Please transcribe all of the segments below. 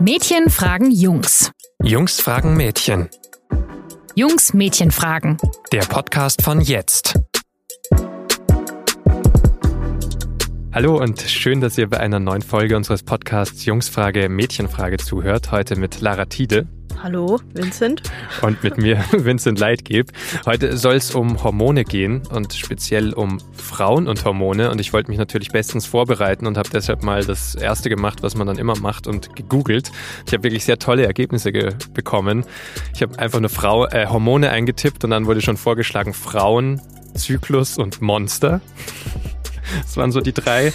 Mädchen fragen Jungs. Jungs fragen Mädchen. Jungs Mädchen fragen. Der Podcast von jetzt. Hallo und schön, dass ihr bei einer neuen Folge unseres Podcasts Jungsfrage Mädchenfrage zuhört. Heute mit Lara Tiede. Hallo, Vincent. Und mit mir, Vincent Leitgeb. Heute soll es um Hormone gehen und speziell um Frauen und Hormone. Und ich wollte mich natürlich bestens vorbereiten und habe deshalb mal das Erste gemacht, was man dann immer macht und gegoogelt. Ich habe wirklich sehr tolle Ergebnisse bekommen. Ich habe einfach eine Frau, äh, Hormone eingetippt und dann wurde schon vorgeschlagen Frauen, Zyklus und Monster. Das waren so die drei.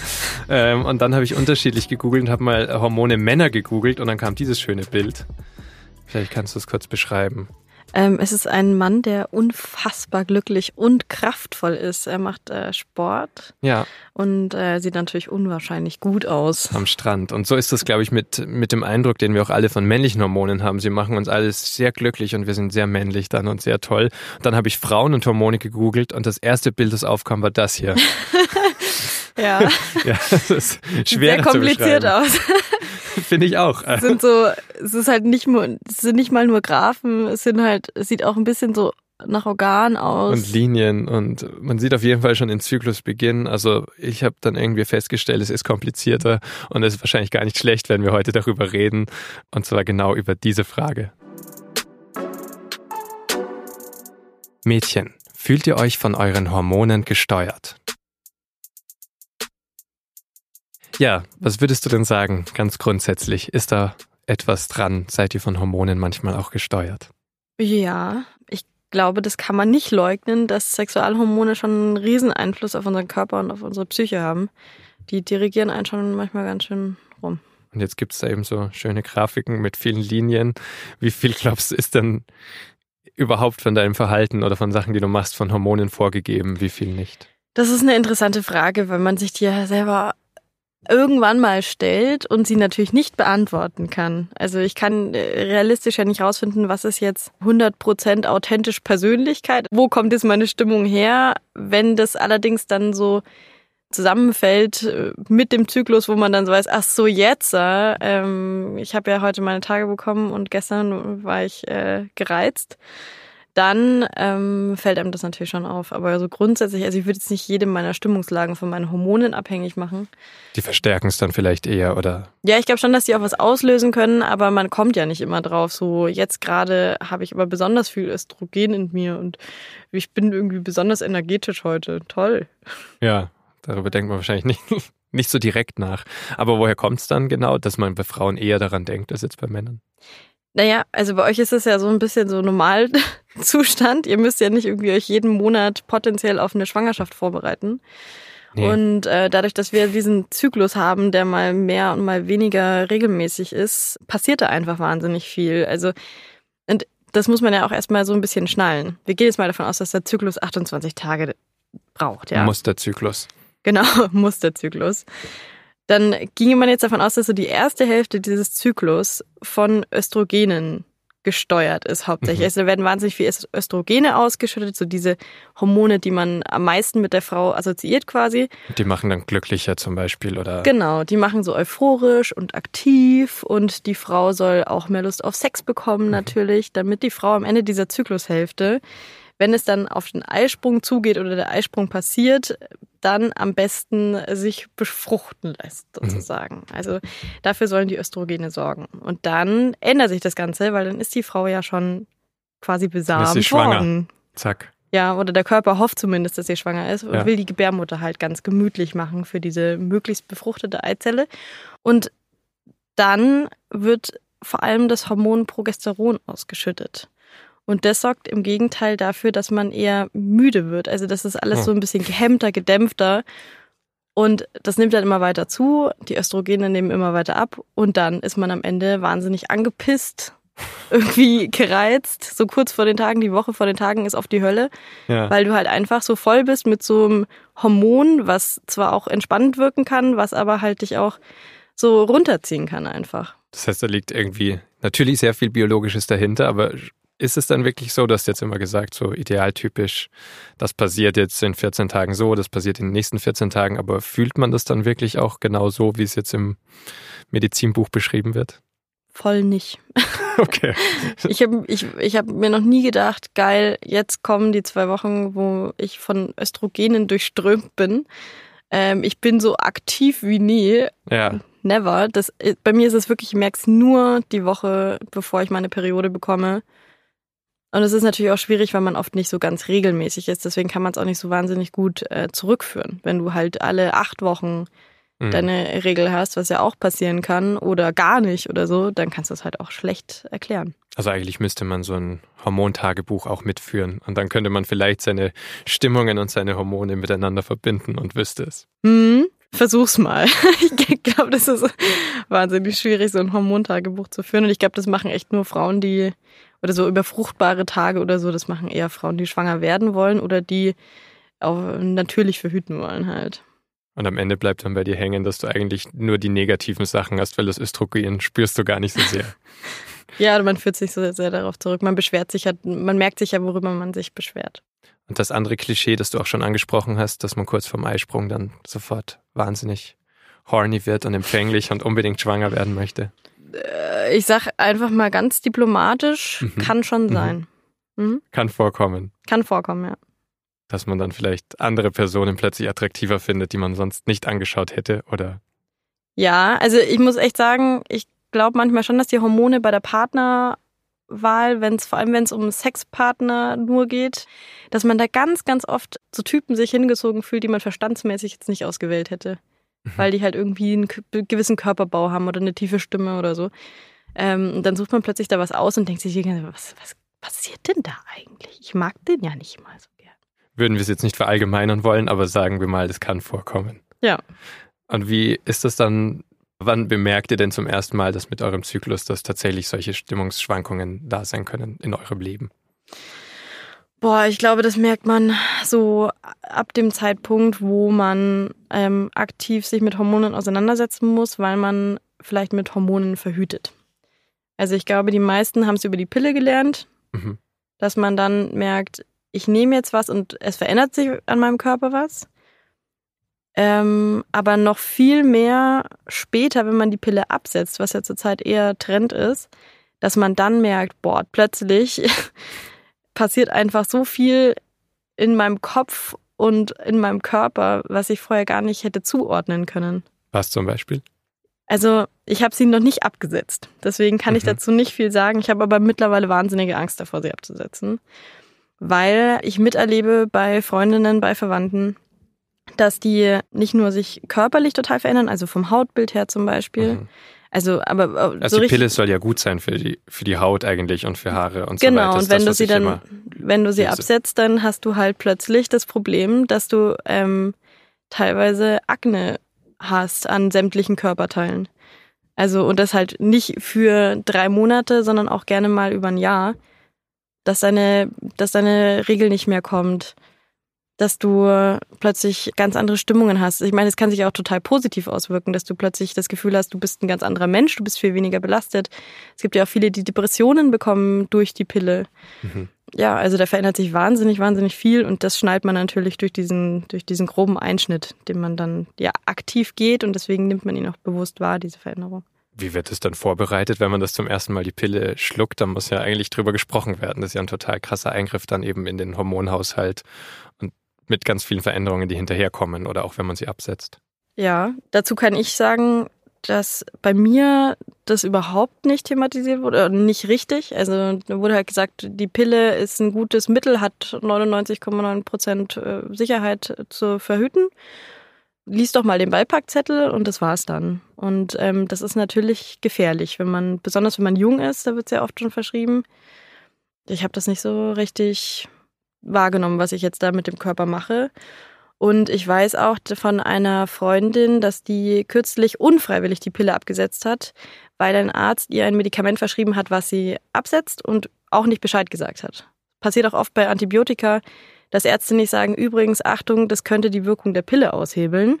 Ähm, und dann habe ich unterschiedlich gegoogelt und habe mal Hormone Männer gegoogelt und dann kam dieses schöne Bild. Vielleicht kannst du es kurz beschreiben. Ähm, es ist ein Mann, der unfassbar glücklich und kraftvoll ist. Er macht äh, Sport ja. und äh, sieht natürlich unwahrscheinlich gut aus. Am Strand. Und so ist das, glaube ich, mit, mit dem Eindruck, den wir auch alle von männlichen Hormonen haben. Sie machen uns alles sehr glücklich und wir sind sehr männlich dann und sehr toll. Und dann habe ich Frauen und Hormone gegoogelt und das erste Bild, das aufkam, war das hier. ja. ja, das ist schwer Sehr kompliziert aus. Finde ich auch. Es sind so, es ist halt nicht nur, es sind nicht mal nur Graphen, es sind halt, es sieht auch ein bisschen so nach Organ aus. Und Linien und man sieht auf jeden Fall schon den Zyklusbeginn. Also ich habe dann irgendwie festgestellt, es ist komplizierter und es ist wahrscheinlich gar nicht schlecht, wenn wir heute darüber reden. Und zwar genau über diese Frage. Mädchen, fühlt ihr euch von euren Hormonen gesteuert? Ja, was würdest du denn sagen, ganz grundsätzlich? Ist da etwas dran? Seid ihr von Hormonen manchmal auch gesteuert? Ja, ich glaube, das kann man nicht leugnen, dass Sexualhormone schon einen riesen Einfluss auf unseren Körper und auf unsere Psyche haben. Die dirigieren einen schon manchmal ganz schön rum. Und jetzt gibt es da eben so schöne Grafiken mit vielen Linien. Wie viel glaubst du, ist denn überhaupt von deinem Verhalten oder von Sachen, die du machst, von Hormonen vorgegeben? Wie viel nicht? Das ist eine interessante Frage, weil man sich die ja selber irgendwann mal stellt und sie natürlich nicht beantworten kann. Also ich kann äh, realistisch ja nicht rausfinden, was ist jetzt 100% authentisch Persönlichkeit, wo kommt jetzt meine Stimmung her, wenn das allerdings dann so zusammenfällt äh, mit dem Zyklus, wo man dann so weiß, ach so jetzt, äh, ähm, ich habe ja heute meine Tage bekommen und gestern war ich äh, gereizt dann ähm, fällt einem das natürlich schon auf. Aber so grundsätzlich, also ich würde jetzt nicht jedem meiner Stimmungslagen von meinen Hormonen abhängig machen. Die verstärken es dann vielleicht eher, oder? Ja, ich glaube schon, dass die auch was auslösen können, aber man kommt ja nicht immer drauf. So jetzt gerade habe ich aber besonders viel Östrogen in mir und ich bin irgendwie besonders energetisch heute. Toll. Ja, darüber denkt man wahrscheinlich nicht, nicht so direkt nach. Aber woher kommt es dann genau, dass man bei Frauen eher daran denkt als jetzt bei Männern? Naja, also bei euch ist es ja so ein bisschen so Normalzustand. Ihr müsst ja nicht irgendwie euch jeden Monat potenziell auf eine Schwangerschaft vorbereiten. Nee. Und äh, dadurch, dass wir diesen Zyklus haben, der mal mehr und mal weniger regelmäßig ist, passiert da einfach wahnsinnig viel. Also, und das muss man ja auch erstmal so ein bisschen schnallen. Wir gehen jetzt mal davon aus, dass der Zyklus 28 Tage braucht, ja. Musterzyklus. Genau, Musterzyklus dann ginge man jetzt davon aus, dass so die erste Hälfte dieses Zyklus von Östrogenen gesteuert ist hauptsächlich. Mhm. Also da werden wahnsinnig viel Östrogene ausgeschüttet, so diese Hormone, die man am meisten mit der Frau assoziiert quasi. Die machen dann glücklicher zum Beispiel, oder? Genau, die machen so euphorisch und aktiv und die Frau soll auch mehr Lust auf Sex bekommen mhm. natürlich, damit die Frau am Ende dieser Zyklushälfte wenn es dann auf den Eisprung zugeht oder der Eisprung passiert, dann am besten sich befruchten lässt, mhm. sozusagen. Mhm. Also dafür sollen die Östrogene sorgen. Und dann ändert sich das Ganze, weil dann ist die Frau ja schon quasi besamt ist sie schwanger. worden. Zack. Ja, oder der Körper hofft zumindest, dass sie schwanger ist und ja. will die Gebärmutter halt ganz gemütlich machen für diese möglichst befruchtete Eizelle. Und dann wird vor allem das Hormon Progesteron ausgeschüttet. Und das sorgt im Gegenteil dafür, dass man eher müde wird. Also das ist alles so ein bisschen gehemmter, gedämpfter. Und das nimmt dann immer weiter zu, die Östrogene nehmen immer weiter ab und dann ist man am Ende wahnsinnig angepisst, irgendwie gereizt. So kurz vor den Tagen, die Woche vor den Tagen ist auf die Hölle, ja. weil du halt einfach so voll bist mit so einem Hormon, was zwar auch entspannend wirken kann, was aber halt dich auch so runterziehen kann einfach. Das heißt, da liegt irgendwie natürlich sehr viel Biologisches dahinter, aber ist es dann wirklich so, dass jetzt immer gesagt, so idealtypisch, das passiert jetzt in 14 Tagen so, das passiert in den nächsten 14 Tagen, aber fühlt man das dann wirklich auch genau so, wie es jetzt im Medizinbuch beschrieben wird? Voll nicht. Okay. ich habe ich, ich hab mir noch nie gedacht, geil, jetzt kommen die zwei Wochen, wo ich von Östrogenen durchströmt bin. Ähm, ich bin so aktiv wie nie. Ja. Never. Das, bei mir ist es wirklich, ich merke es nur die Woche, bevor ich meine Periode bekomme. Und es ist natürlich auch schwierig, weil man oft nicht so ganz regelmäßig ist. Deswegen kann man es auch nicht so wahnsinnig gut äh, zurückführen. Wenn du halt alle acht Wochen mhm. deine Regel hast, was ja auch passieren kann, oder gar nicht oder so, dann kannst du es halt auch schlecht erklären. Also eigentlich müsste man so ein Hormontagebuch auch mitführen und dann könnte man vielleicht seine Stimmungen und seine Hormone miteinander verbinden und wüsste es. Mhm. Versuch's mal. Ich glaube, das ist wahnsinnig schwierig, so ein Hormontagebuch zu führen. Und ich glaube, das machen echt nur Frauen, die, oder so über fruchtbare Tage oder so, das machen eher Frauen, die schwanger werden wollen oder die auch natürlich verhüten wollen halt. Und am Ende bleibt dann bei dir hängen, dass du eigentlich nur die negativen Sachen hast, weil das Östrogen spürst du gar nicht so sehr. ja, man führt sich so sehr darauf zurück. Man beschwert sich ja, man merkt sich ja, worüber man sich beschwert. Und das andere Klischee, das du auch schon angesprochen hast, dass man kurz vorm Eisprung dann sofort wahnsinnig horny wird und empfänglich und unbedingt schwanger werden möchte. Äh, ich sag einfach mal ganz diplomatisch, mhm. kann schon mhm. sein. Mhm. Kann vorkommen. Kann vorkommen, ja dass man dann vielleicht andere Personen plötzlich attraktiver findet, die man sonst nicht angeschaut hätte, oder? Ja, also ich muss echt sagen, ich glaube manchmal schon, dass die Hormone bei der Partnerwahl, wenn es vor allem wenn es um Sexpartner nur geht, dass man da ganz, ganz oft zu Typen sich hingezogen fühlt, die man verstandsmäßig jetzt nicht ausgewählt hätte, mhm. weil die halt irgendwie einen gewissen Körperbau haben oder eine tiefe Stimme oder so. Ähm, und dann sucht man plötzlich da was aus und denkt sich, was, was passiert denn da eigentlich? Ich mag den ja nicht mal so würden wir es jetzt nicht verallgemeinern wollen, aber sagen wir mal, das kann vorkommen. Ja. Und wie ist das dann, wann bemerkt ihr denn zum ersten Mal, dass mit eurem Zyklus, dass tatsächlich solche Stimmungsschwankungen da sein können in eurem Leben? Boah, ich glaube, das merkt man so ab dem Zeitpunkt, wo man ähm, aktiv sich mit Hormonen auseinandersetzen muss, weil man vielleicht mit Hormonen verhütet. Also ich glaube, die meisten haben es über die Pille gelernt, mhm. dass man dann merkt, ich nehme jetzt was und es verändert sich an meinem Körper was. Ähm, aber noch viel mehr später, wenn man die Pille absetzt, was ja zurzeit eher Trend ist, dass man dann merkt, boah, plötzlich passiert einfach so viel in meinem Kopf und in meinem Körper, was ich vorher gar nicht hätte zuordnen können. Was zum Beispiel? Also ich habe sie noch nicht abgesetzt. Deswegen kann mhm. ich dazu nicht viel sagen. Ich habe aber mittlerweile wahnsinnige Angst davor, sie abzusetzen weil ich miterlebe bei Freundinnen, bei Verwandten, dass die nicht nur sich körperlich total verändern, also vom Hautbild her zum Beispiel. Mhm. Also, aber äh, also so die Pille soll ja gut sein für die für die Haut eigentlich und für Haare und genau, so weiter. Genau. Und wenn das, du sie dann, wenn du sie absetzt, dann hast du halt plötzlich das Problem, dass du ähm, teilweise Akne hast an sämtlichen Körperteilen. Also und das halt nicht für drei Monate, sondern auch gerne mal über ein Jahr dass deine, dass deine Regel nicht mehr kommt, dass du plötzlich ganz andere Stimmungen hast. Ich meine, es kann sich auch total positiv auswirken, dass du plötzlich das Gefühl hast, du bist ein ganz anderer Mensch, du bist viel weniger belastet. Es gibt ja auch viele, die Depressionen bekommen durch die Pille. Mhm. Ja, also da verändert sich wahnsinnig, wahnsinnig viel und das schneidet man natürlich durch diesen, durch diesen groben Einschnitt, den man dann ja aktiv geht und deswegen nimmt man ihn auch bewusst wahr, diese Veränderung. Wie wird es dann vorbereitet, wenn man das zum ersten Mal die Pille schluckt? Da muss ja eigentlich drüber gesprochen werden. Das ist ja ein total krasser Eingriff dann eben in den Hormonhaushalt und mit ganz vielen Veränderungen, die hinterherkommen oder auch wenn man sie absetzt. Ja, dazu kann ich sagen, dass bei mir das überhaupt nicht thematisiert wurde, nicht richtig. Also wurde halt gesagt, die Pille ist ein gutes Mittel, hat 99,9 Prozent äh, Sicherheit zu verhüten lies doch mal den Beipackzettel und das war's dann. Und ähm, das ist natürlich gefährlich, wenn man, besonders wenn man jung ist, da wird es ja oft schon verschrieben. Ich habe das nicht so richtig wahrgenommen, was ich jetzt da mit dem Körper mache. Und ich weiß auch von einer Freundin, dass die kürzlich unfreiwillig die Pille abgesetzt hat, weil ein Arzt ihr ein Medikament verschrieben hat, was sie absetzt und auch nicht Bescheid gesagt hat. Passiert auch oft bei Antibiotika, dass Ärzte nicht sagen, übrigens, Achtung, das könnte die Wirkung der Pille aushebeln.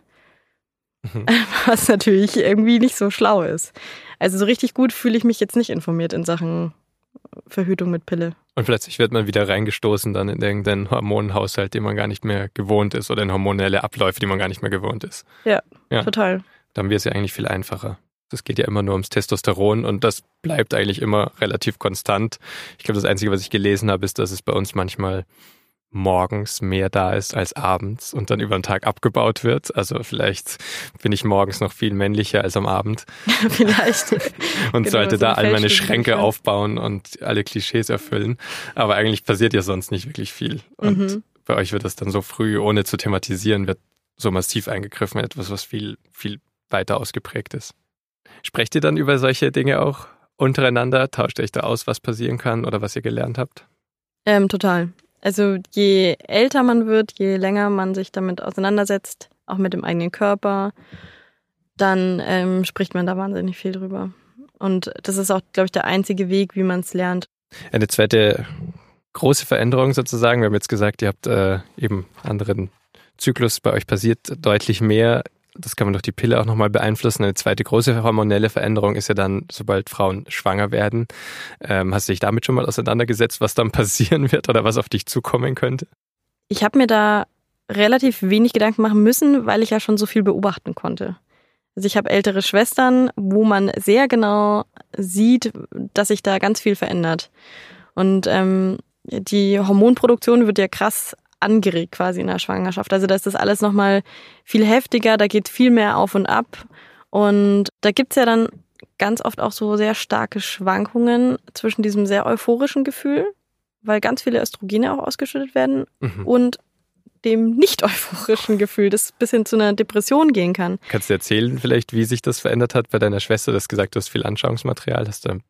Mhm. Was natürlich irgendwie nicht so schlau ist. Also so richtig gut fühle ich mich jetzt nicht informiert in Sachen Verhütung mit Pille. Und plötzlich wird man wieder reingestoßen dann in irgendeinen Hormonenhaushalt, den man gar nicht mehr gewohnt ist oder in hormonelle Abläufe, die man gar nicht mehr gewohnt ist. Ja, ja. total. Dann wird es ja eigentlich viel einfacher. das geht ja immer nur ums Testosteron und das bleibt eigentlich immer relativ konstant. Ich glaube, das Einzige, was ich gelesen habe, ist, dass es bei uns manchmal morgens mehr da ist als abends und dann über den Tag abgebaut wird. Also vielleicht bin ich morgens noch viel männlicher als am Abend. vielleicht. und genau, sollte da all meine Schränke aufbauen und alle Klischees erfüllen. Aber eigentlich passiert ja sonst nicht wirklich viel. Und mhm. bei euch wird das dann so früh, ohne zu thematisieren, wird so massiv eingegriffen, etwas, was viel, viel weiter ausgeprägt ist. Sprecht ihr dann über solche Dinge auch untereinander? Tauscht ihr euch da aus, was passieren kann oder was ihr gelernt habt? Ähm, total. Also je älter man wird, je länger man sich damit auseinandersetzt, auch mit dem eigenen Körper, dann ähm, spricht man da wahnsinnig viel drüber. Und das ist auch, glaube ich, der einzige Weg, wie man es lernt. Eine zweite große Veränderung sozusagen. Wir haben jetzt gesagt, ihr habt äh, eben anderen Zyklus bei euch passiert deutlich mehr das kann man durch die Pille auch nochmal beeinflussen. Eine zweite große hormonelle Veränderung ist ja dann, sobald Frauen schwanger werden. Ähm, hast du dich damit schon mal auseinandergesetzt, was dann passieren wird oder was auf dich zukommen könnte? Ich habe mir da relativ wenig Gedanken machen müssen, weil ich ja schon so viel beobachten konnte. Also ich habe ältere Schwestern, wo man sehr genau sieht, dass sich da ganz viel verändert. Und ähm, die Hormonproduktion wird ja krass angeregt quasi in der Schwangerschaft. Also da ist das alles nochmal viel heftiger, da geht viel mehr auf und ab. Und da gibt's ja dann ganz oft auch so sehr starke Schwankungen zwischen diesem sehr euphorischen Gefühl, weil ganz viele Östrogene auch ausgeschüttet werden, mhm. und dem nicht euphorischen Gefühl, das bis hin zu einer Depression gehen kann. Kannst du erzählen vielleicht, wie sich das verändert hat bei deiner Schwester? Du hast gesagt, du hast viel Anschauungsmaterial. Hast du ein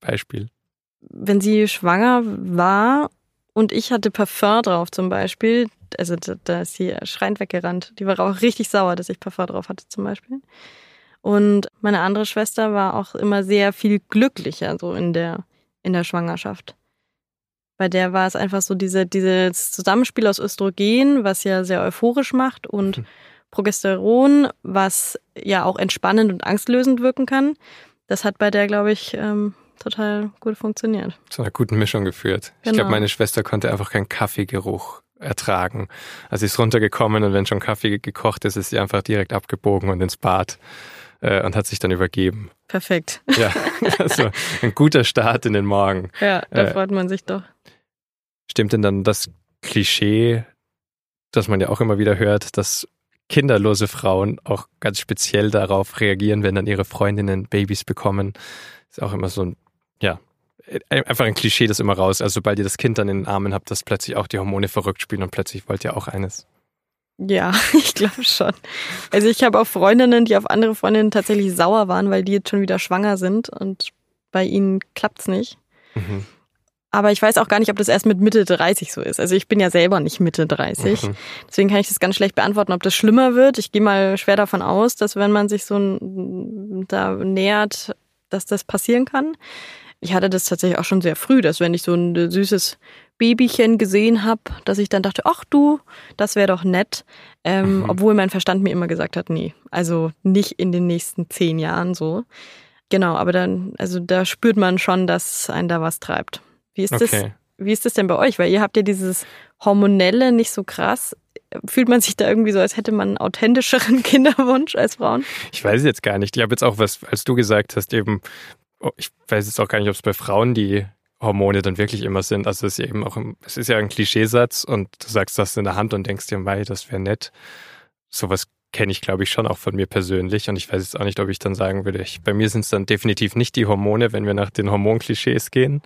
Beispiel? Wenn sie schwanger war und ich hatte Parfum drauf zum Beispiel. Also da, da ist sie schreiend weggerannt. Die war auch richtig sauer, dass ich Parfum drauf hatte zum Beispiel. Und meine andere Schwester war auch immer sehr viel glücklicher so in der, in der Schwangerschaft. Bei der war es einfach so diese, dieses Zusammenspiel aus Östrogen, was ja sehr euphorisch macht, und mhm. Progesteron, was ja auch entspannend und angstlösend wirken kann. Das hat bei der, glaube ich, ähm, total gut funktioniert. Zu einer guten Mischung geführt. Genau. Ich glaube, meine Schwester konnte einfach keinen Kaffeegeruch ertragen. Also sie ist runtergekommen und wenn schon Kaffee gekocht ist, ist sie einfach direkt abgebogen und ins Bad äh, und hat sich dann übergeben. Perfekt. Ja, also ein guter Start in den Morgen. Ja, da äh, freut man sich doch. Stimmt denn dann das Klischee, das man ja auch immer wieder hört, dass kinderlose Frauen auch ganz speziell darauf reagieren, wenn dann ihre Freundinnen Babys bekommen? Ist auch immer so ein ja, einfach ein Klischee, das immer raus. Also sobald ihr das Kind dann in den Armen habt, dass plötzlich auch die Hormone verrückt spielen und plötzlich wollt ihr auch eines. Ja, ich glaube schon. Also ich habe auch Freundinnen, die auf andere Freundinnen tatsächlich sauer waren, weil die jetzt schon wieder schwanger sind und bei ihnen klappt's nicht. Mhm. Aber ich weiß auch gar nicht, ob das erst mit Mitte 30 so ist. Also ich bin ja selber nicht Mitte 30. Mhm. Deswegen kann ich das ganz schlecht beantworten, ob das schlimmer wird. Ich gehe mal schwer davon aus, dass wenn man sich so da nähert, dass das passieren kann ich hatte das tatsächlich auch schon sehr früh, dass wenn ich so ein süßes Babychen gesehen habe, dass ich dann dachte, ach du, das wäre doch nett. Ähm, mhm. Obwohl mein Verstand mir immer gesagt hat, nee, also nicht in den nächsten zehn Jahren so. Genau, aber dann, also da spürt man schon, dass einen da was treibt. Wie ist okay. das? Wie ist das denn bei euch? Weil ihr habt ja dieses Hormonelle nicht so krass. Fühlt man sich da irgendwie so, als hätte man einen authentischeren Kinderwunsch als Frauen? Ich weiß jetzt gar nicht. Ich habe jetzt auch was, als du gesagt hast, eben ich weiß jetzt auch gar nicht, ob es bei Frauen die Hormone dann wirklich immer sind. Also es ist eben auch, es ist ja ein Klischeesatz und du sagst das in der Hand und denkst dir, mei, das wäre nett. Sowas kenne ich, glaube ich, schon auch von mir persönlich und ich weiß jetzt auch nicht, ob ich dann sagen würde, ich, bei mir sind es dann definitiv nicht die Hormone, wenn wir nach den Hormonklischees gehen.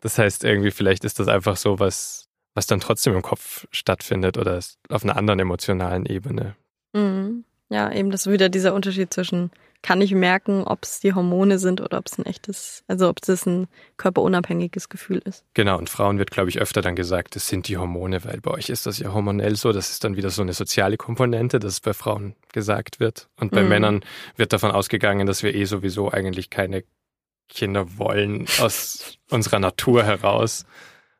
Das heißt, irgendwie vielleicht ist das einfach so was, was dann trotzdem im Kopf stattfindet oder auf einer anderen emotionalen Ebene. Mhm. Ja, eben das ist wieder dieser Unterschied zwischen kann ich merken, ob es die Hormone sind oder ob es ein echtes, also ob es ein körperunabhängiges Gefühl ist. Genau, und Frauen wird, glaube ich, öfter dann gesagt, es sind die Hormone, weil bei euch ist das ja hormonell so. Das ist dann wieder so eine soziale Komponente, dass es bei Frauen gesagt wird. Und bei mhm. Männern wird davon ausgegangen, dass wir eh sowieso eigentlich keine Kinder wollen aus unserer Natur heraus.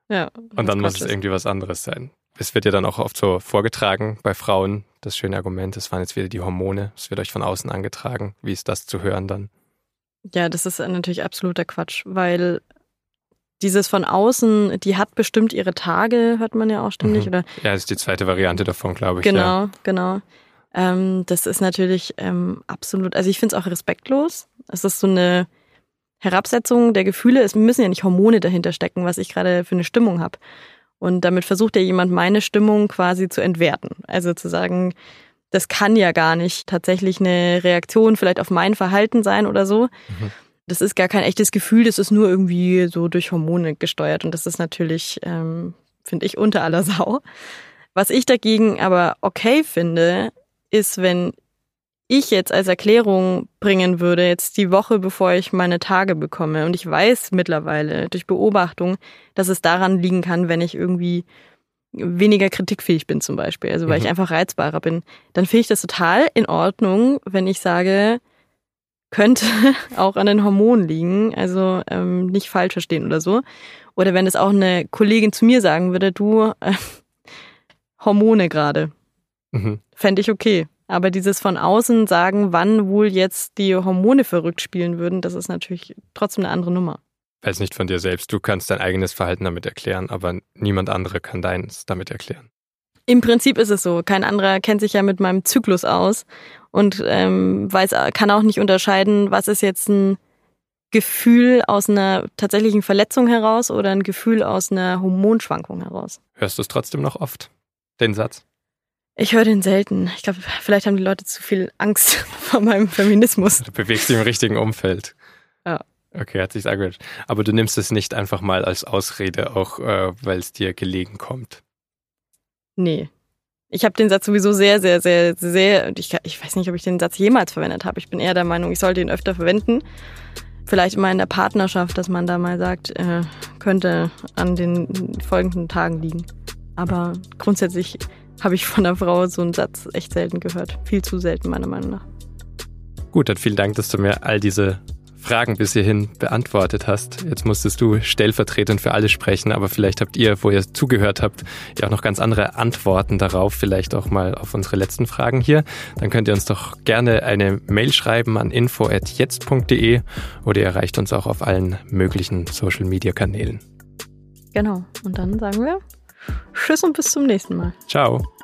Ja. Und dann muss es irgendwie was anderes sein es wird ja dann auch oft so vorgetragen bei Frauen, das schöne Argument, es waren jetzt wieder die Hormone, es wird euch von außen angetragen. Wie ist das zu hören dann? Ja, das ist natürlich absoluter Quatsch, weil dieses von außen, die hat bestimmt ihre Tage, hört man ja auch ständig. Mhm. Oder ja, das ist die zweite Variante davon, glaube ich. Genau, ja. genau. Ähm, das ist natürlich ähm, absolut, also ich finde es auch respektlos. Es ist so eine Herabsetzung der Gefühle. Es müssen ja nicht Hormone dahinter stecken, was ich gerade für eine Stimmung habe. Und damit versucht ja jemand meine Stimmung quasi zu entwerten. Also zu sagen, das kann ja gar nicht tatsächlich eine Reaktion vielleicht auf mein Verhalten sein oder so. Mhm. Das ist gar kein echtes Gefühl, das ist nur irgendwie so durch Hormone gesteuert. Und das ist natürlich, ähm, finde ich, unter aller Sau. Was ich dagegen aber okay finde, ist, wenn ich jetzt als Erklärung bringen würde, jetzt die Woche bevor ich meine Tage bekomme. Und ich weiß mittlerweile durch Beobachtung, dass es daran liegen kann, wenn ich irgendwie weniger kritikfähig bin zum Beispiel, also weil mhm. ich einfach reizbarer bin, dann finde ich das total in Ordnung, wenn ich sage, könnte auch an den Hormonen liegen, also ähm, nicht falsch verstehen oder so. Oder wenn es auch eine Kollegin zu mir sagen würde, du, äh, Hormone gerade, mhm. fände ich okay. Aber dieses von außen sagen, wann wohl jetzt die Hormone verrückt spielen würden, das ist natürlich trotzdem eine andere Nummer. Weiß nicht von dir selbst. Du kannst dein eigenes Verhalten damit erklären, aber niemand andere kann deins damit erklären. Im Prinzip ist es so. Kein anderer kennt sich ja mit meinem Zyklus aus und ähm, weiß, kann auch nicht unterscheiden, was ist jetzt ein Gefühl aus einer tatsächlichen Verletzung heraus oder ein Gefühl aus einer Hormonschwankung heraus. Hörst du es trotzdem noch oft, den Satz? Ich höre den selten. Ich glaube, vielleicht haben die Leute zu viel Angst vor meinem Feminismus. Du bewegst dich im richtigen Umfeld. Ja. Okay, hat sich angehört. Aber du nimmst es nicht einfach mal als Ausrede, auch äh, weil es dir gelegen kommt. Nee. Ich habe den Satz sowieso sehr, sehr, sehr, sehr, ich, ich weiß nicht, ob ich den Satz jemals verwendet habe. Ich bin eher der Meinung, ich sollte ihn öfter verwenden. Vielleicht immer in der Partnerschaft, dass man da mal sagt, äh, könnte an den folgenden Tagen liegen. Aber grundsätzlich habe ich von einer Frau so einen Satz echt selten gehört. Viel zu selten, meiner Meinung nach. Gut, dann vielen Dank, dass du mir all diese Fragen bis hierhin beantwortet hast. Jetzt musstest du stellvertretend für alle sprechen, aber vielleicht habt ihr, wo ihr zugehört habt, ja auch noch ganz andere Antworten darauf, vielleicht auch mal auf unsere letzten Fragen hier. Dann könnt ihr uns doch gerne eine Mail schreiben an info@jetzt.de oder ihr erreicht uns auch auf allen möglichen Social Media Kanälen. Genau, und dann sagen wir Tschüss und bis zum nächsten Mal. Ciao.